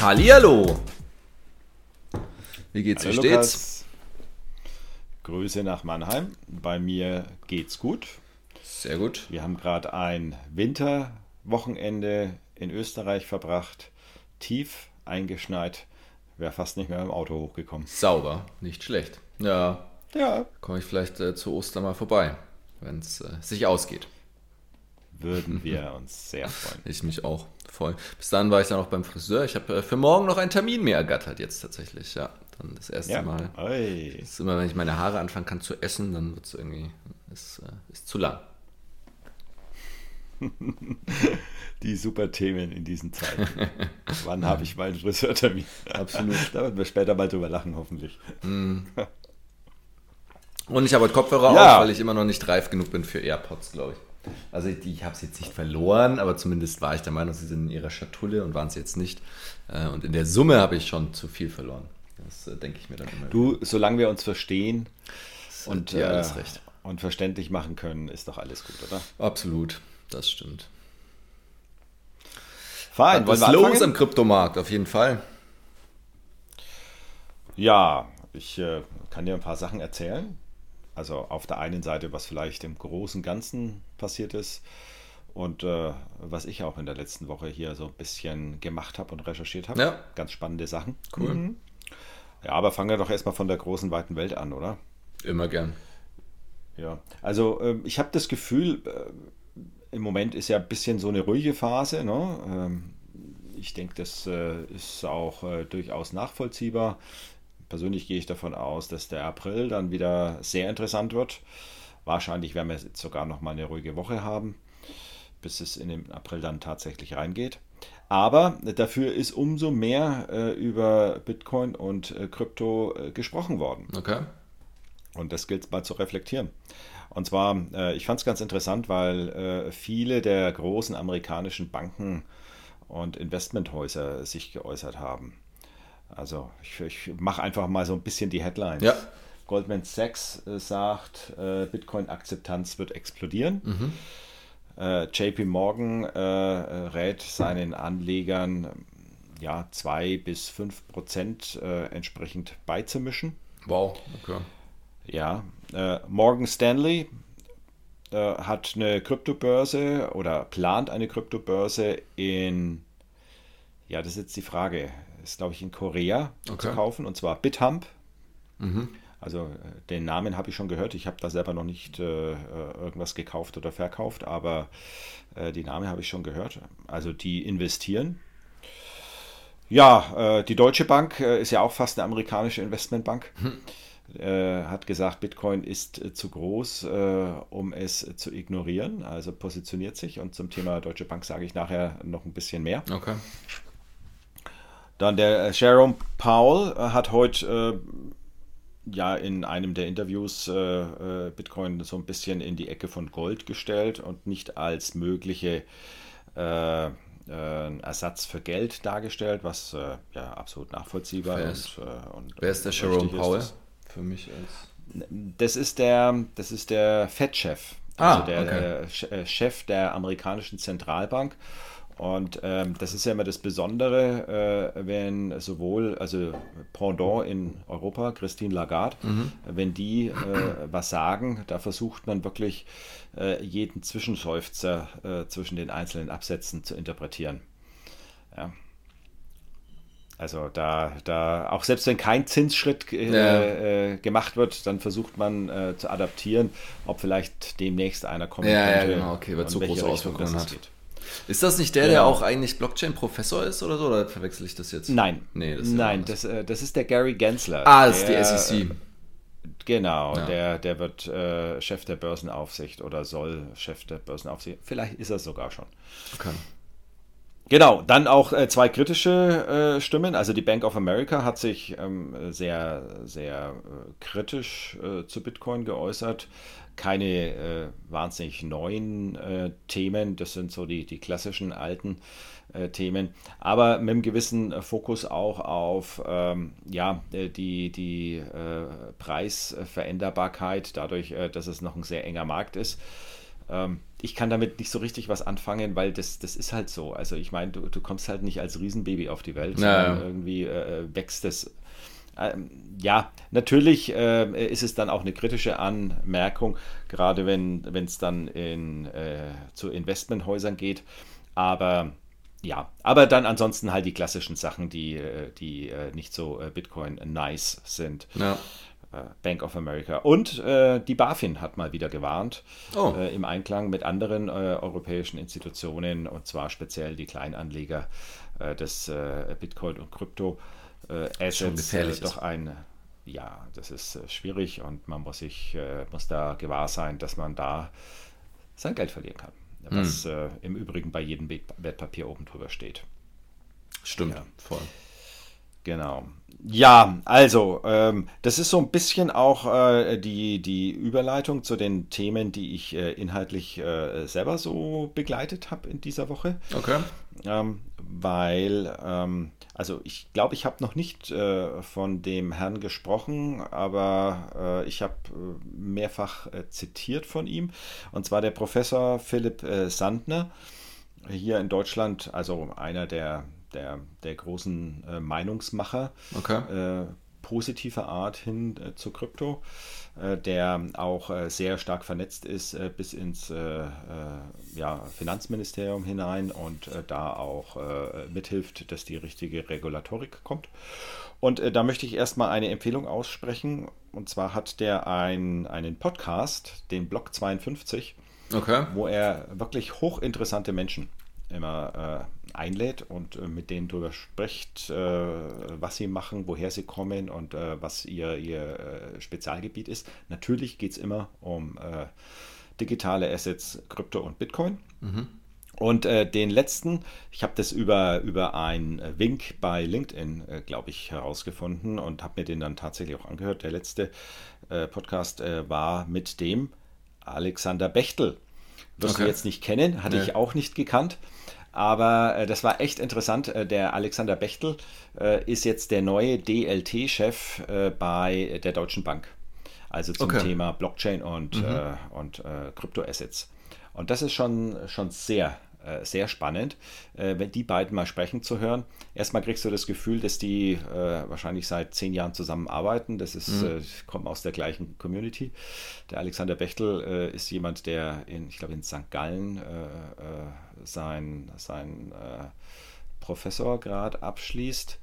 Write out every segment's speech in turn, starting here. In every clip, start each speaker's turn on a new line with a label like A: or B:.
A: Hallihallo. Wie geht's,
B: Hallo
A: wie steht's?
B: Lukas. Grüße nach Mannheim. Bei mir geht's gut.
A: Sehr gut.
B: Wir haben gerade ein Winterwochenende in Österreich verbracht. Tief eingeschneit. Wäre fast nicht mehr im Auto hochgekommen.
A: Sauber, nicht schlecht. Ja,
B: Ja.
A: komme ich vielleicht äh, zu Ostern mal vorbei, wenn es äh, sich ausgeht.
B: Würden wir uns sehr freuen.
A: Ich mich auch voll. Bis dann war ich dann auch beim Friseur. Ich habe äh, für morgen noch einen Termin mehr ergattert jetzt tatsächlich. Ja, dann das erste
B: Ja.
A: Mal.
B: Oi.
A: Das ist immer, wenn ich meine Haare anfangen kann zu essen, dann wird es irgendwie ist, äh, ist zu lang.
B: Die super Themen in diesen Zeiten. Wann habe ich meinen Friseurtermin?
A: Absolut.
B: Da werden wir später mal drüber lachen, hoffentlich.
A: Und ich habe heute Kopfhörer
B: Ja.
A: auf, weil ich immer noch nicht reif genug bin für AirPods, glaube ich. Also ich, ich habe sie jetzt nicht verloren, aber zumindest war ich der Meinung, sie sind in ihrer Schatulle und waren es jetzt nicht. Äh, Und in der Summe habe ich schon zu viel verloren. Das äh, denke ich mir dann immer.
B: Du, solange wir uns verstehen
A: und ja,
B: äh, und verständlich machen können, ist doch alles gut, oder?
A: Absolut, das stimmt.
B: Fein,
A: Was ist los am Kryptomarkt, auf jeden Fall.
B: Ja, ich äh, kann dir ein paar Sachen erzählen. Also auf der einen Seite, was vielleicht im großen Ganzen passiert ist und äh, was ich auch in der letzten Woche hier so ein bisschen gemacht habe und recherchiert habe.
A: Ja.
B: Ganz spannende Sachen.
A: Cool.
B: Mhm. Ja, aber fangen wir doch erstmal von der großen, weiten Welt an, oder?
A: Immer gern.
B: Ja, also ähm, ich habe das Gefühl, äh, im Moment ist ja ein bisschen so eine ruhige Phase. Ne? Ähm, ich denke, das äh, ist auch äh, durchaus nachvollziehbar. Persönlich gehe ich davon aus, dass der April dann wieder sehr interessant wird. Wahrscheinlich werden wir jetzt sogar noch mal eine ruhige Woche haben, bis es in den April dann tatsächlich reingeht. Aber dafür ist umso mehr äh, über Bitcoin und äh, Krypto äh, gesprochen worden.
A: Okay.
B: Und das gilt es mal zu reflektieren. Und zwar, äh, ich fand es ganz interessant, weil äh, viele der großen amerikanischen Banken und Investmenthäuser sich geäußert haben. Also ich, ich mache einfach mal so ein bisschen die Headlines.
A: Ja.
B: Goldman Sachs äh, sagt, äh, Bitcoin-Akzeptanz wird explodieren. Äh, JP Morgan rät seinen Anlegern, ja, 2 bis 5 Prozent entsprechend beizumischen.
A: Wow, okay.
B: Ja, Morgan Stanley hat eine Kryptobörse oder plant eine Kryptobörse in, ja, das ist jetzt die Frage, ist glaube ich in Korea
A: Okay.
B: zu kaufen und zwar BitHump. Also äh, den Namen habe ich schon gehört. Ich habe da selber noch nicht äh, äh, irgendwas gekauft oder verkauft, aber äh, die Namen habe ich schon gehört. Also die investieren. Ja, äh, die Deutsche Bank äh, ist ja auch fast eine amerikanische Investmentbank. Äh, hat gesagt, Bitcoin ist äh, zu groß, äh, um es zu ignorieren. Also positioniert sich. Und zum Thema Deutsche Bank sage ich nachher noch ein bisschen mehr.
A: Okay.
B: Dann der äh, Jerome Powell äh, hat heute äh, ja in einem der Interviews äh, äh, Bitcoin so ein bisschen in die Ecke von Gold gestellt und nicht als mögliche äh, Ersatz für Geld dargestellt, was ja absolut nachvollziehbar und,
A: ist-
B: äh, und
A: Wer ist der
B: ist.
A: Powell?
B: Das-
A: Für mich als.
B: das ist der, das ist der Fed-Chef,
A: Ah,
B: also der
A: okay.
B: Ch- Chef der amerikanischen Zentralbank. Und ähm, das ist ja immer das Besondere, äh, wenn sowohl, also Pendant in Europa, Christine Lagarde,
A: Mhm.
B: wenn die äh, was sagen, da versucht man wirklich äh, jeden Zwischenseufzer äh, zwischen den einzelnen Absätzen zu interpretieren. Ja. Also da, da, auch selbst wenn kein Zinsschritt äh,
A: Ja.
B: äh, gemacht wird, dann versucht man äh, zu adaptieren, ob vielleicht demnächst einer kommen
A: Ja, ja,
B: könnte.
A: genau, okay, weil
B: welche
A: große Auswirkungen hat.
B: geht.
A: Ist das nicht der, der
B: Genau.
A: auch eigentlich Blockchain-Professor ist oder so? Oder verwechsel ich das jetzt?
B: Nein,
A: Nee, das ist ja
B: nein, das, äh, das ist der Gary Gensler.
A: Ah, das ist die
B: Der,
A: SEC.
B: Genau,
A: Ja.
B: der, der wird äh, Chef der Börsenaufsicht oder soll Chef der Börsenaufsicht. Vielleicht ist er sogar schon.
A: Okay.
B: Genau, dann auch äh, zwei kritische äh, Stimmen. Also die Bank of America hat sich ähm, sehr, sehr äh, kritisch äh, zu Bitcoin geäußert. Keine äh, wahnsinnig neuen äh, Themen, das sind so die, die klassischen alten äh, Themen, aber mit einem gewissen Fokus auch auf ähm, ja, äh, die, die äh, Preisveränderbarkeit, dadurch, äh, dass es noch ein sehr enger Markt ist. Ähm, ich kann damit nicht so richtig was anfangen, weil das, das ist halt so. Also ich meine, du, du kommst halt nicht als Riesenbaby auf die Welt,
A: Ja,
B: sondern
A: ja.
B: irgendwie äh, wächst es. Ähm, ja, natürlich äh, ist es dann auch eine kritische Anmerkung, gerade wenn es dann in, äh, zu Investmenthäusern geht. Aber ja, aber dann ansonsten halt die klassischen Sachen, die, äh, die äh, nicht so äh, Bitcoin nice sind.
A: Ja.
B: Äh, Bank of America. Und die BaFin hat mal wieder gewarnt,
A: Oh.
B: im Einklang mit anderen europäischen Institutionen, und zwar speziell die Kleinanleger des Bitcoin und Krypto äh, Assets. Äh, doch ein, ja, das ist äh, schwierig und man muss sich, äh, muss da gewahr sein, dass man da sein Geld verlieren kann. Was äh, im Übrigen bei jedem Wert- Wertpapier oben drüber steht.
A: Stimmt,
B: Ja.
A: voll.
B: Genau. Ja, also, ähm, das ist so ein bisschen auch äh, die, die Überleitung zu den Themen, die ich äh, inhaltlich äh, selber so begleitet habe in dieser Woche.
A: Okay.
B: Ähm, weil, ähm, also ich glaube, ich habe noch nicht äh, von dem Herrn gesprochen, aber äh, ich habe äh, mehrfach zitiert von ihm. Und zwar der Professor Philipp Sandner, hier in Deutschland, also einer der, der, der großen äh, Meinungsmacher
A: Okay.
B: äh, positiver Art hin äh, zu Krypto, äh, der auch äh, sehr stark vernetzt ist äh, bis ins ja, Finanzministerium hinein und da auch mithilft, dass die richtige Regulatorik kommt. Und da möchte ich erstmal eine Empfehlung aussprechen. Und zwar hat der ein, einen Podcast, den Block 52,
A: Okay.
B: wo er wirklich hochinteressante Menschen immer äh, einlädt und äh, mit denen darüber spricht, äh, was sie machen, woher sie kommen und äh, was ihr, ihr äh, Spezialgebiet ist. Natürlich geht es immer um äh, digitale Assets, Krypto und Bitcoin. Und äh, den letzten, ich habe das über, über einen Wink bei LinkedIn, glaube ich, herausgefunden und habe mir den dann tatsächlich auch angehört. Der letzte Podcast war mit dem Alexander Bechtel. Wirst
A: Okay.
B: du jetzt nicht kennen, hatte
A: Nee.
B: ich auch nicht gekannt. Aber äh, das war echt interessant. Äh, der Alexander Bechtel äh, ist jetzt der neue DLT-Chef äh, bei der Deutschen Bank. Also zum
A: Okay.
B: Thema Blockchain und, äh, und Kryptoassets. Und das ist schon, schon sehr, äh, sehr spannend, äh, wenn die beiden mal sprechen zu hören. Erstmal kriegst du das Gefühl, dass die äh, wahrscheinlich seit zehn Jahren zusammenarbeiten. Das ist, äh, kommt aus der gleichen Community. Der Alexander Bechtel äh, ist jemand, der in, ich glaube, in St. Gallen äh, sein, sein Professorgrad abschließt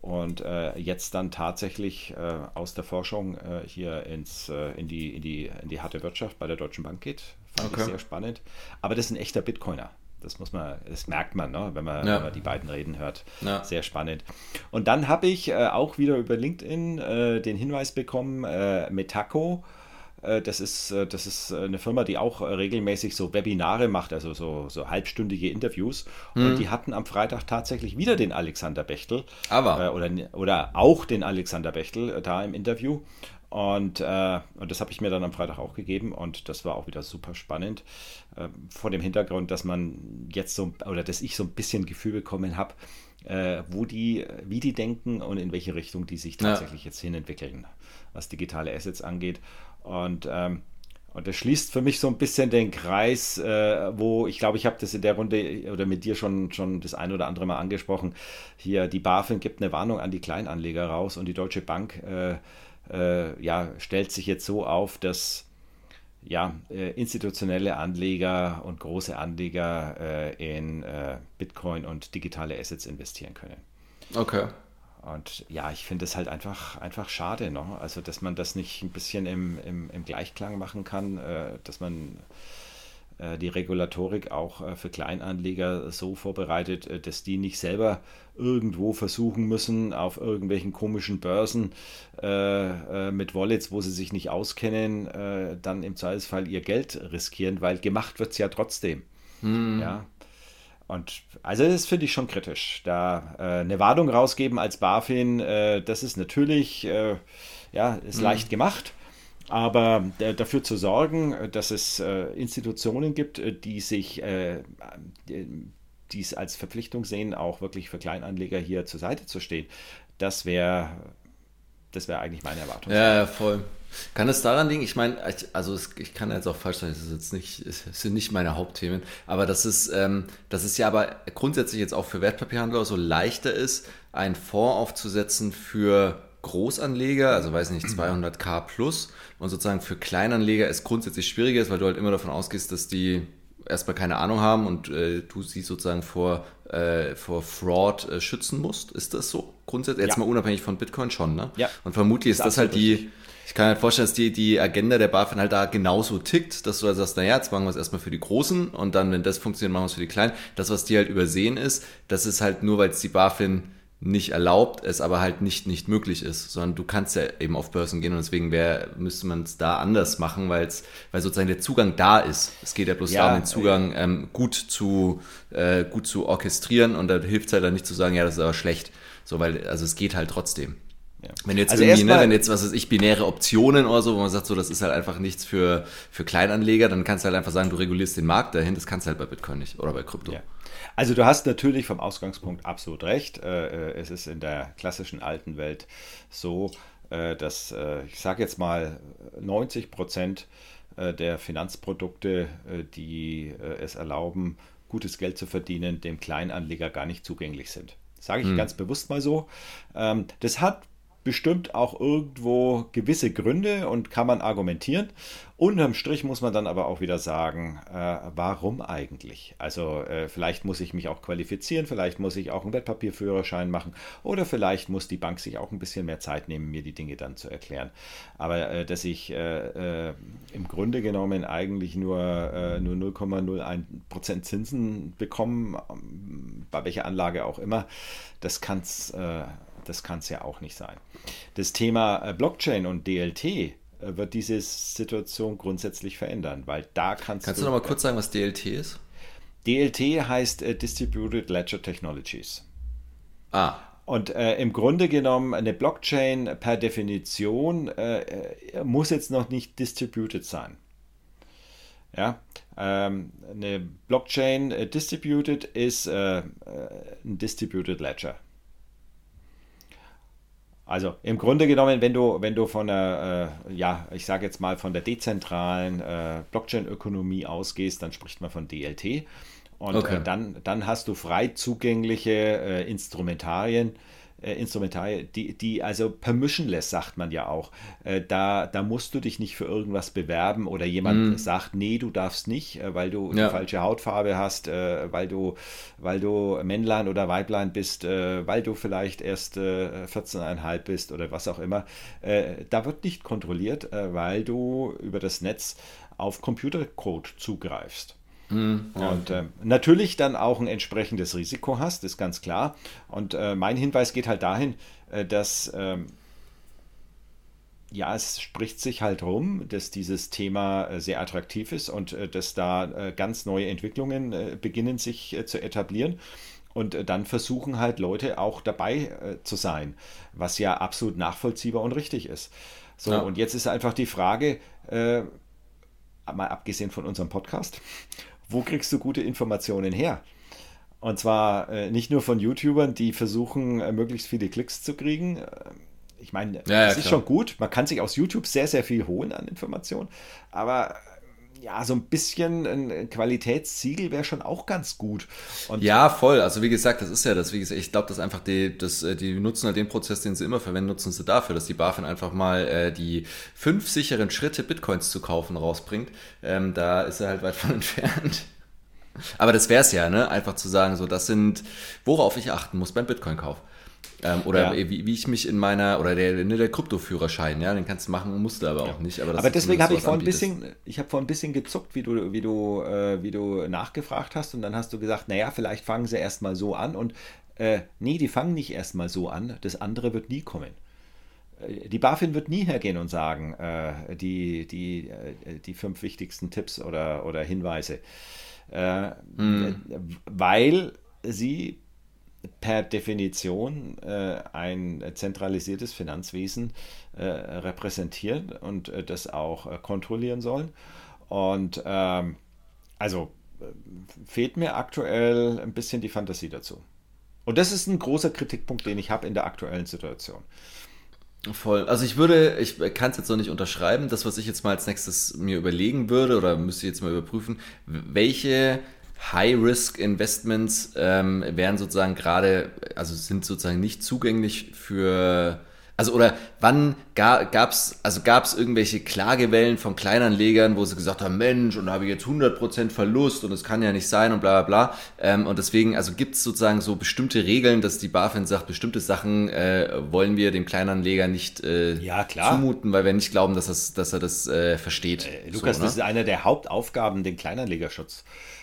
B: und äh, jetzt dann tatsächlich äh, aus der Forschung äh, hier ins, in, die, in, die, in die harte Wirtschaft bei der Deutschen Bank geht. Fand
A: Okay.
B: ich sehr spannend. Aber das ist ein echter Bitcoiner. Das muss man, das merkt man, ne, wenn, man,
A: Ja.
B: wenn man die beiden reden hört.
A: Ja.
B: Sehr spannend. Und dann habe ich äh, auch wieder über LinkedIn äh, den Hinweis bekommen, äh, Metaco. Äh, Das ist, äh, das ist eine Firma, die auch äh, regelmäßig so Webinare macht, also so, so halbstündige Interviews. Und die hatten am Freitag tatsächlich wieder den Alexander Bechtel.
A: Aber.
B: Äh, oder, oder auch den Alexander Bechtel äh, da im Interview. Und, äh, und das habe ich mir dann am Freitag auch gegeben und das war auch wieder super spannend. Äh, vor dem Hintergrund, dass man jetzt so, oder dass ich so ein bisschen Gefühl bekommen habe, äh, wo die, wie die denken und in welche Richtung die sich
A: Ja.
B: tatsächlich jetzt hinentwickeln, was digitale Assets angeht. Und ähm, und das schließt für mich so ein bisschen den Kreis, äh, wo ich glaube, ich habe das in der Runde oder mit dir schon, schon das ein oder andere Mal angesprochen. Hier, die BaFin gibt eine Warnung an die Kleinanleger raus und die Deutsche Bank äh, äh, ja, stellt sich jetzt so auf, dass ja, äh, institutionelle Anleger und große Anleger äh, in äh, Bitcoin und digitale Assets investieren können.
A: Okay.
B: Und ja, ich finde es halt einfach, einfach schade, ne? Also, dass man das nicht ein bisschen im, im, im Gleichklang machen kann, äh, dass man äh, die Regulatorik auch äh, für Kleinanleger so vorbereitet, äh, dass die nicht selber irgendwo versuchen müssen, auf irgendwelchen komischen Börsen äh, äh, mit Wallets, wo sie sich nicht auskennen, dann im Zweifelsfall ihr Geld riskieren, weil gemacht wird es ja trotzdem. Ja. Und also das finde ich schon kritisch. Da äh, eine Warnung rausgeben als BaFin, äh, das ist natürlich, äh, ja, ist leicht gemacht. Aber dafür zu sorgen, dass es äh, Institutionen gibt, äh, die sich, äh, die es als Verpflichtung sehen, auch wirklich für Kleinanleger hier zur Seite zu stehen, das wäre das wäre eigentlich meine Erwartung.
A: Ja, voll. Kann es daran liegen? Ich meine, also es, ich kann jetzt auch falsch sein, das ist jetzt nicht, es sind nicht meine Hauptthemen, aber das ist, ähm, das ist ja aber grundsätzlich jetzt auch für Wertpapierhandler so leichter ist, einen Fonds aufzusetzen für Großanleger, also weiß nicht, 200k plus und sozusagen für Kleinanleger es grundsätzlich schwieriger ist, weil du halt immer davon ausgehst, dass die erstmal keine Ahnung haben und äh, du sie sozusagen vor, äh, vor Fraud äh, schützen musst. Ist das so? Grundsätzlich, jetzt ja. mal unabhängig von Bitcoin schon, ne?
B: Ja.
A: Und vermutlich ist das, das halt die, richtig. Ich kann mir halt vorstellen, dass die, die Agenda der BaFin halt da genauso tickt, dass du halt sagst, naja, jetzt machen wir es erstmal für die Großen und dann, wenn das funktioniert, machen wir es für die Kleinen. Das, was die halt übersehen ist, das ist halt nur, weil es die BaFin nicht erlaubt, es aber halt nicht, nicht möglich ist, sondern du kannst ja eben auf Börsen gehen und deswegen wär, müsste man es da anders machen, weil es, weil sozusagen der Zugang da ist. Es geht ja bloß ja, darum, den Zugang ähm, gut zu, äh, gut zu orchestrieren und da hilft es halt dann nicht zu sagen, ja, das ist aber schlecht. So, weil, also es geht halt trotzdem. Ja. Wenn jetzt also irgendwie, ne, wenn jetzt, was weiß ich, binäre Optionen oder so, wo man sagt, so, das ist halt einfach nichts für, für Kleinanleger, dann kannst du halt einfach sagen, du regulierst den Markt dahin, das kannst du halt bei Bitcoin nicht oder bei Krypto.
B: Ja. Also du hast natürlich vom Ausgangspunkt absolut recht. Äh, äh, es ist in der klassischen alten Welt so, äh, dass ich sage jetzt mal 90 Prozent der Finanzprodukte, die es erlauben, gutes Geld zu verdienen, dem Kleinanleger gar nicht zugänglich sind. Sage ich hm. ganz bewusst mal so. Ähm, das hat bestimmt auch irgendwo gewisse Gründe und kann man argumentieren. Unterm Strich muss man dann aber auch wieder sagen, äh, warum eigentlich? Also äh, vielleicht muss ich mich auch qualifizieren, vielleicht muss ich auch einen Wertpapierführerschein machen oder vielleicht muss die Bank sich auch ein bisschen mehr Zeit nehmen, mir die Dinge dann zu erklären. Aber äh, dass ich äh, äh, im Grunde genommen eigentlich nur, äh, nur 0,01% Zinsen bekomme, bei welcher Anlage auch immer, das kann es das kann es ja auch nicht sein. Das Thema äh, Blockchain und DLT äh, wird diese Situation grundsätzlich verändern, weil da kannst,
A: kannst du. du noch mal kurz sagen, was DLT ist?
B: DLT heißt äh, Distributed Ledger Technologies.
A: Ah.
B: Und äh, im Grunde genommen, eine Blockchain per Definition äh muss jetzt noch nicht distributed sein. Ja, ähm, eine Blockchain äh, distributed ist ein Distributed Ledger. Also im Grunde genommen, wenn du, wenn du von der, äh, ja, ich sage jetzt mal von der dezentralen äh, Blockchain-Ökonomie ausgehst, dann spricht man von DLT. Und okay. äh, dann, dann hast du frei zugängliche äh, Instrumentarien, äh, Instrumentarien, die, die also permissionless, sagt man ja auch. Äh, da, da musst du dich nicht für irgendwas bewerben oder jemand mm. sagt, nee, du darfst nicht, äh, weil du ja. die falsche Hautfarbe hast, äh, weil, du, weil du Männlein oder Weiblein bist, äh, weil du vielleicht erst äh, 14,5 bist oder was auch immer. Äh, da wird nicht kontrolliert, weil du über das Netz auf Computercode zugreifst. Mhm, und äh, natürlich dann auch ein entsprechendes Risiko hast, ist ganz klar. Und äh, mein Hinweis geht halt dahin, äh, dass ähm, ja, es spricht sich halt rum, dass dieses Thema äh, sehr attraktiv ist und äh, dass da äh, ganz neue Entwicklungen beginnen sich zu etablieren. Und dann versuchen halt Leute auch dabei zu sein, was ja absolut nachvollziehbar und richtig ist. So, ja. und jetzt ist einfach die Frage, mal abgesehen von unserem Podcast, wo kriegst du gute Informationen her? Und zwar äh, nicht nur von YouTubern, die versuchen, äh, möglichst viele Klicks zu kriegen. Äh, ich meine, ja, das ja, ist schon gut. Man kann sich aus YouTube sehr, sehr viel holen an Informationen. Aber ja, so ein bisschen ein Qualitätssiegel wäre schon auch ganz gut.
A: Und ja, voll. Also wie gesagt, das ist ja das. Wie gesagt, ich glaube, dass einfach die, das, äh, die nutzen halt den Prozess, den sie immer verwenden, nutzen sie dafür, dass die BaFin einfach mal äh, die fünf sicheren Schritte, Bitcoins zu kaufen, rausbringt. Ähm, da ist er halt weit von entfernt. Aber das wäre es ja, ne? Einfach zu sagen, so, das sind, worauf ich achten muss beim Bitcoin-Kauf. Ähm, oder ja. wie, wie, ich mich in meiner, oder der, ne, der Kryptoführerschein, ja, den kannst du machen, musst du aber auch nicht.
B: Aber, aber deswegen habe ich vor ein bisschen, ich habe vor ein bisschen gezuckt, wie du, wie du, äh, wie du nachgefragt hast und dann hast du gesagt, naja, vielleicht fangen sie erstmal so an und äh, nee, die fangen nicht erstmal so an, das andere wird nie kommen. Äh, die BaFin wird nie hergehen und sagen, äh, die, die, äh, die fünf wichtigsten Tipps oder, oder Hinweise, äh, hm. weil sie per Definition äh, ein zentralisiertes Finanzwesen äh, repräsentieren und äh, das auch äh, kontrollieren sollen. Und ähm, also äh, fehlt mir aktuell ein bisschen die Fantasie dazu. Und das ist ein großer Kritikpunkt, den ich habe in der aktuellen Situation.
A: Voll. Also ich würde, ich kann es jetzt noch nicht unterschreiben. Das, was ich jetzt mal als nächstes mir überlegen würde oder müsste jetzt mal überprüfen, welche High-Risk-Investments ähm, wären sozusagen gerade, also sind sozusagen nicht zugänglich für also oder wann gab es also gab's irgendwelche Klagewellen von Kleinanlegern, wo sie gesagt haben, Mensch, und da habe ich jetzt 100% Verlust und es kann ja nicht sein und bla bla bla. Ähm, und deswegen, also gibt es sozusagen so bestimmte Regeln, dass die BaFin sagt, bestimmte Sachen äh, wollen wir dem Kleinanleger nicht äh,
B: ja,
A: zumuten, weil wir nicht glauben, dass, das, dass er das äh, versteht.
B: Äh, Lukas, so, das ist eine der Hauptaufgaben, den Kleinanlegerschutz äh,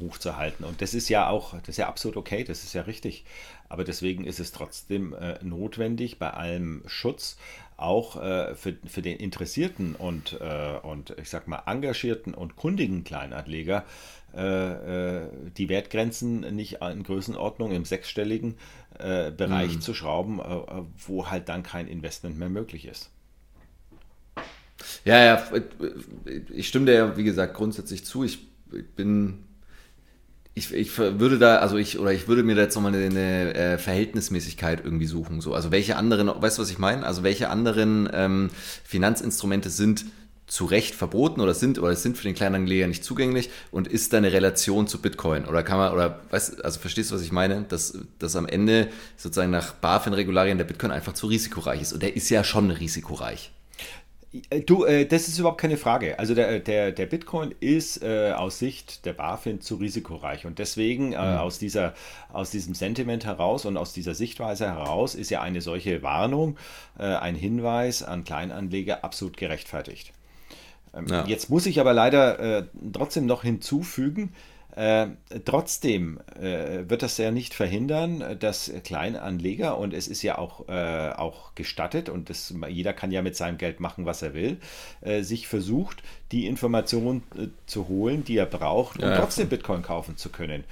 B: hochzuhalten. Und das ist ja auch, das ist ja absolut okay, das ist ja richtig. Aber deswegen ist es trotzdem äh, notwendig, bei allem Schutz auch äh, für, für den interessierten und, äh, und ich sag mal engagierten und kundigen Kleinanleger äh, äh, die Wertgrenzen nicht in Größenordnung im sechsstelligen äh, Bereich mhm. zu schrauben, wo halt dann kein Investment mehr möglich ist.
A: Ja, ja, ich stimme dir ja, wie gesagt, grundsätzlich zu. Ich bin ich, ich würde da, also ich, oder ich würde mir da jetzt nochmal eine, eine äh, Verhältnismäßigkeit irgendwie suchen. So. Also welche anderen, weißt du, was ich meine? Also welche anderen ähm, Finanzinstrumente sind zu Recht verboten oder sind oder sind für den Kleinanleger nicht zugänglich und ist da eine Relation zu Bitcoin? Oder kann man, oder weißt also verstehst du, was ich meine? Dass, dass am Ende sozusagen nach BaFin-Regularien der Bitcoin einfach zu risikoreich ist. Und der ist ja schon risikoreich.
B: Äh, du, äh, das ist überhaupt keine Frage. Also der, der, der Bitcoin ist äh, aus Sicht der BaFin zu risikoreich. Und deswegen äh, mhm. aus, dieser, aus diesem Sentiment heraus und aus dieser Sichtweise heraus ist ja eine solche Warnung, äh, ein Hinweis an Kleinanleger absolut gerechtfertigt. Ähm, ja. Jetzt muss ich aber leider äh, trotzdem noch hinzufügen, äh, trotzdem äh, wird das ja nicht verhindern, dass Kleinanleger, und es ist ja auch, äh, auch gestattet, und das, jeder kann ja mit seinem Geld machen, was er will, äh, sich versucht, die Informationen äh, zu holen, die er braucht, um ja, trotzdem Bitcoin kaufen zu können.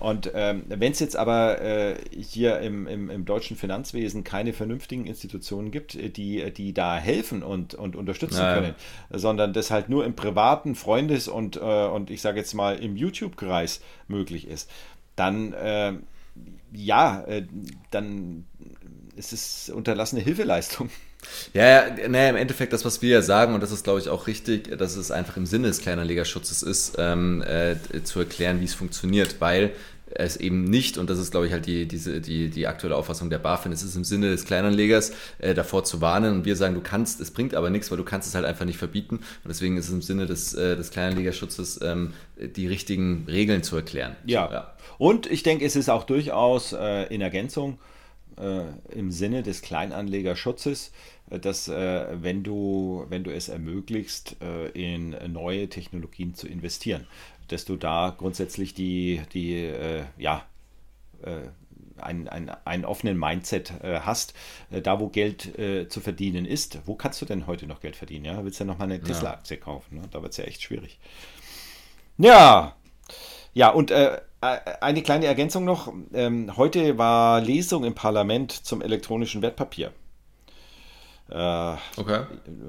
B: Und ähm, wenn es jetzt aber äh, hier im, im, im, deutschen Finanzwesen keine vernünftigen Institutionen gibt, äh, die, die da helfen und, und unterstützen ja, können, sondern das halt nur im privaten Freundes- und, äh, und ich sage jetzt mal im YouTube-Kreis möglich ist, dann äh, ja, äh, dann ist es unterlassene Hilfeleistung.
A: Ja, ja, naja, im Endeffekt das, was wir ja sagen, und das ist, glaube ich, auch richtig, dass es einfach im Sinne des Kleinanlegerschutzes ist, ähm, äh, zu erklären, wie es funktioniert, weil es eben nicht, und das ist, glaube ich, halt die, diese, die, die aktuelle Auffassung der BaFin, es ist im Sinne des Kleinanlegers, äh, davor zu warnen und wir sagen, du kannst, es bringt aber nichts, weil du kannst es halt einfach nicht verbieten und deswegen ist es im Sinne des, äh, des Kleinanlegerschutzes, ähm, die richtigen Regeln zu erklären.
B: Ja. Ja. und ich denke, es ist auch durchaus äh, in Ergänzung äh, im Sinne des Kleinanlegerschutzes, äh, dass äh, wenn, du, wenn du es ermöglicht, in neue Technologien zu investieren, dass du da grundsätzlich die, die ja, einen, einen, einen offenen Mindset äh, hast, äh, da wo Geld äh, zu verdienen ist. Wo kannst du denn heute noch Geld verdienen? Ja? Willst du ja nochmal eine Tesla-Aktie kaufen? Ne? Da wird es ja echt schwierig. Ja, ja, und äh, eine kleine Ergänzung noch. Ähm, heute war Lesung im Parlament zum elektronischen Wertpapier. Äh, okay.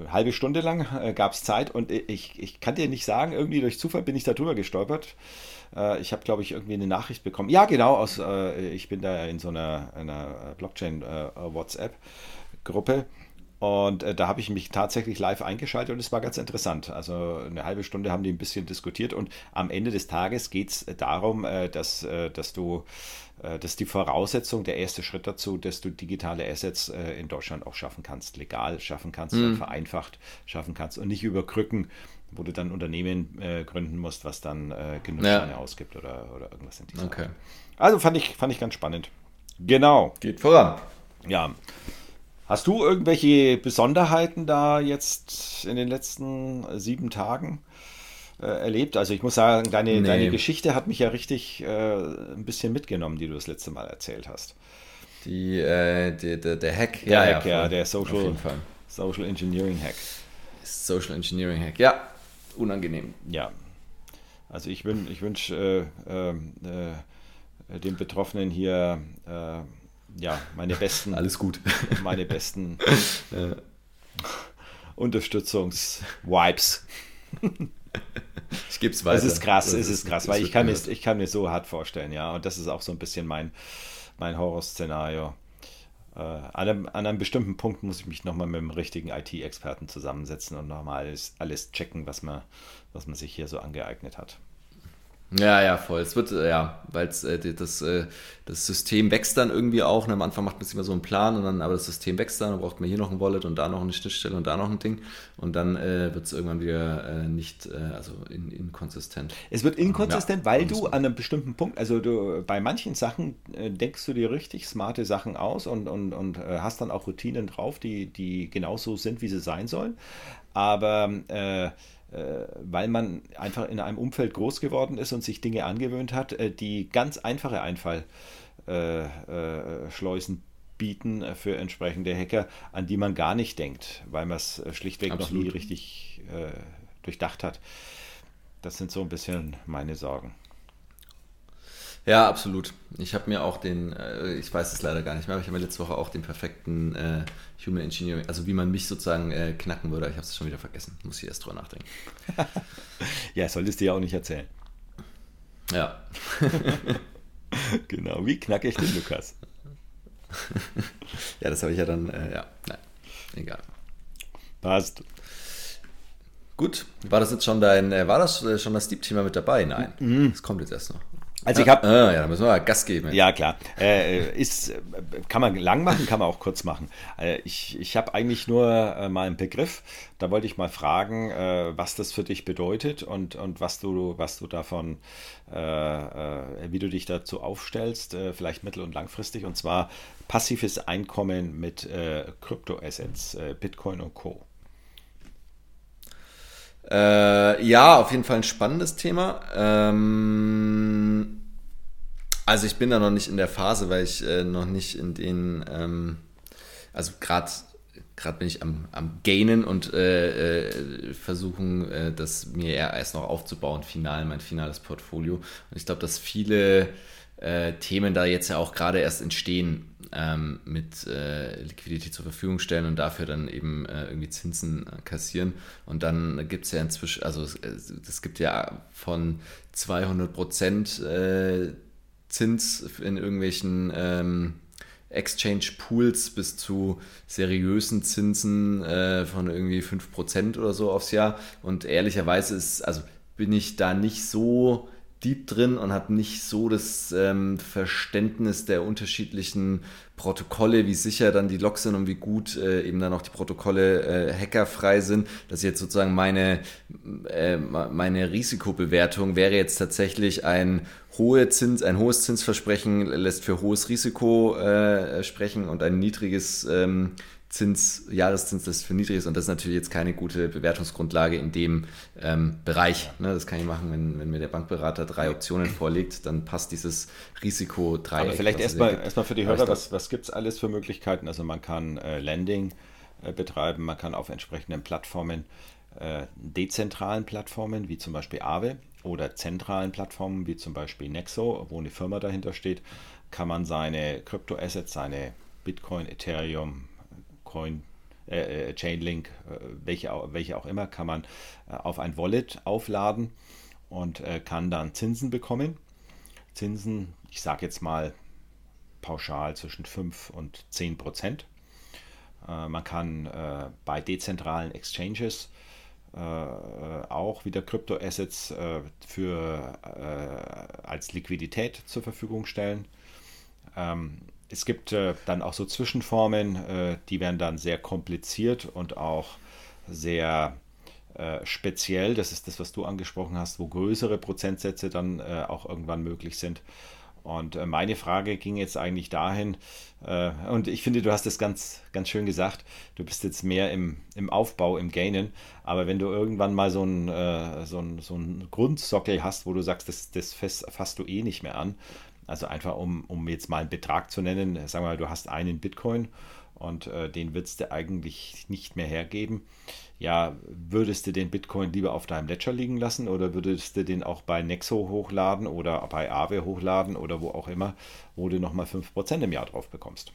B: Halbe Stunde lang äh, gab es Zeit und ich, ich kann dir nicht sagen, irgendwie durch Zufall bin ich da drüber gestolpert. Äh, ich habe, glaube ich, irgendwie eine Nachricht bekommen. Ja, genau, aus, äh, ich bin da in so einer, einer Blockchain-WhatsApp-Gruppe. Äh, und äh, da habe ich mich tatsächlich live eingeschaltet und es war ganz interessant. Also eine halbe Stunde haben die ein bisschen diskutiert und am Ende des Tages geht es darum, dass, dass du, äh, dass die Voraussetzung, der erste Schritt dazu, dass du digitale Assets äh, in Deutschland auch schaffen kannst, legal schaffen kannst, mhm. vereinfacht schaffen kannst und nicht über Krücken, wo du dann Unternehmen äh, gründen musst, was dann äh, Genussscheine ja. ausgibt oder, oder irgendwas in dieser
A: okay. Art.
B: Also fand ich, fand ich ganz spannend. Genau.
A: Geht voran.
B: Ja. Hast du irgendwelche Besonderheiten da jetzt in den letzten sieben Tagen äh, erlebt? Also ich muss sagen, deine, nee. deine Geschichte hat mich ja richtig äh, ein bisschen mitgenommen, die du das letzte Mal erzählt hast.
A: Die, äh, die, die der Hack.
B: Der ja, Hack, ja, ja der Social, Social Engineering Hack.
A: Social Engineering Hack, ja. Unangenehm.
B: Ja. Also ich, ich wünsche äh, äh, den Betroffenen hier äh, ja, meine besten.
A: Alles gut.
B: Meine besten ja. Unterstützungs-Vibes.
A: Ich gebe es weiter.
B: Es ist krass, es ist krass, weil ich kann, mir, ich kann mir so hart vorstellen, ja. Und das ist auch so ein bisschen mein, mein Horrorszenario. äh, an, einem, an, einem, bestimmten Punkt muss ich mich nochmal mit dem richtigen IT-Experten zusammensetzen und nochmal alles, alles checken, was man, was man sich hier so angeeignet hat.
A: Ja, ja, voll. Es wird, äh, ja, weil äh, das, äh, das System wächst dann irgendwie auch. Und ne? am Anfang macht man sich immer so einen Plan und dann, aber das System wächst dann, dann braucht man hier noch ein Wallet und da noch eine Schnittstelle und da noch ein Ding. Und dann äh, wird es irgendwann wieder äh, nicht, äh, also in, inkonsistent.
B: Es wird inkonsistent, ja, weil du an einem bestimmten Punkt, also du bei manchen Sachen denkst du dir richtig smarte Sachen aus und, und, und hast dann auch Routinen drauf, die, die genauso sind, wie sie sein sollen. Aber äh, äh, weil man einfach in einem Umfeld groß geworden ist und sich Dinge angewöhnt hat, äh, die ganz einfache Einfallschleusen äh, bieten für entsprechende Hacker, an die man gar nicht denkt, weil man es schlichtweg Absolut. noch nie richtig durchdacht hat. Das sind so ein bisschen meine Sorgen.
A: Ja, absolut. Ich habe mir auch den, äh, ich weiß es leider gar nicht mehr, aber ich habe mir letzte Woche auch den perfekten äh, Human Engineering, also wie man mich sozusagen äh, knacken würde. Ich habe es schon wieder vergessen. Muss ich erst drüber nachdenken.
B: ja, solltest du ja auch nicht erzählen.
A: Ja.
B: genau, wie knacke ich den Lukas?
A: ja, das habe ich ja dann, äh, ja, nein, egal.
B: Passt.
A: Gut, war das jetzt schon dein, äh, war das äh, schon das Deep-Thema mit dabei? Nein, mhm. das kommt jetzt erst noch.
B: Also ich habe.
A: Ah, ja, da müssen wir Gas geben.
B: Ja, klar. Äh, ist, kann man lang machen, kann man auch kurz machen. Äh, ich ich habe eigentlich nur äh, mal einen Begriff. Da wollte ich mal fragen, äh, was das für dich bedeutet und, und was du, was du davon, äh, äh, wie du dich dazu aufstellst, vielleicht mittel- und langfristig. Und zwar passives Einkommen mit Kryptoassets, Bitcoin und Co.
A: Äh, ja, auf jeden Fall ein spannendes Thema. Ähm, also ich bin da noch nicht in der Phase, weil ich äh, noch nicht in den, ähm, also gerade bin ich am, am Gainen und äh, äh, versuchen, äh, das mir erst noch aufzubauen, final, mein finales Portfolio. Und ich glaube, dass viele äh, Themen da jetzt ja auch gerade erst entstehen ähm, mit äh, Liquidität zur Verfügung stellen und dafür dann eben äh, irgendwie Zinsen äh, kassieren. Und dann gibt es ja inzwischen, also es gibt ja von 200 Prozent äh, Zins in irgendwelchen ähm, Exchange Pools bis zu seriösen Zinsen äh, von irgendwie 5% oder so aufs Jahr. Und ehrlicherweise ist, also bin ich da nicht so deep drin und habe nicht so das ähm, Verständnis der unterschiedlichen Protokolle, wie sicher dann die Logs sind und wie gut äh, eben dann auch die Protokolle äh, hackerfrei sind. dass jetzt sozusagen meine, äh, meine Risikobewertung wäre jetzt tatsächlich ein hohe Zins, ein hohes Zinsversprechen lässt für hohes Risiko äh, sprechen und ein niedriges ähm, Zins, Jahreszins, das für niedrig ist. Und das ist natürlich jetzt keine gute Bewertungsgrundlage in dem ähm, Bereich. Ne, das kann ich machen, wenn, wenn mir der Bankberater drei Optionen vorlegt, dann passt dieses Risiko drei.
B: Aber vielleicht erstmal erstmal für die Hörer, was, was gibt es alles für Möglichkeiten? Also man kann äh, Landing äh, betreiben, man kann auf entsprechenden Plattformen, äh, dezentralen Plattformen, wie zum Beispiel Aave, oder zentralen Plattformen, wie zum Beispiel Nexo, wo eine Firma dahinter steht, kann man seine Kryptoassets, seine Bitcoin, Ethereum, Coin, äh, äh, Chainlink, äh, welche, welche auch immer, kann man äh, auf ein Wallet aufladen und kann dann Zinsen bekommen. Zinsen, ich sage jetzt mal pauschal zwischen 5 und 10 Prozent. Man kann bei dezentralen Exchanges auch wieder Kryptoassets für, als Liquidität zur Verfügung stellen. Ähm, es gibt äh, dann auch so Zwischenformen, äh, die werden dann sehr kompliziert und auch sehr äh, speziell. Das ist das, was du angesprochen hast, wo größere Prozentsätze dann äh, auch irgendwann möglich sind. Und äh, meine Frage ging jetzt eigentlich dahin, äh, und ich finde, du hast es ganz, ganz schön gesagt, du bist jetzt mehr im, im Aufbau, im Gainen, aber wenn du irgendwann mal so einen so so ein Grundsockel hast, wo du sagst, das, das fasst du eh nicht mehr an, also einfach, um, um jetzt mal einen Betrag zu nennen, sagen wir mal, du hast einen Bitcoin und äh, den würdest du eigentlich nicht mehr hergeben. Ja, würdest du den Bitcoin lieber auf deinem Ledger liegen lassen oder würdest du den auch bei Nexo hochladen oder bei Aave hochladen oder wo auch immer, wo du nochmal 5% im Jahr drauf bekommst?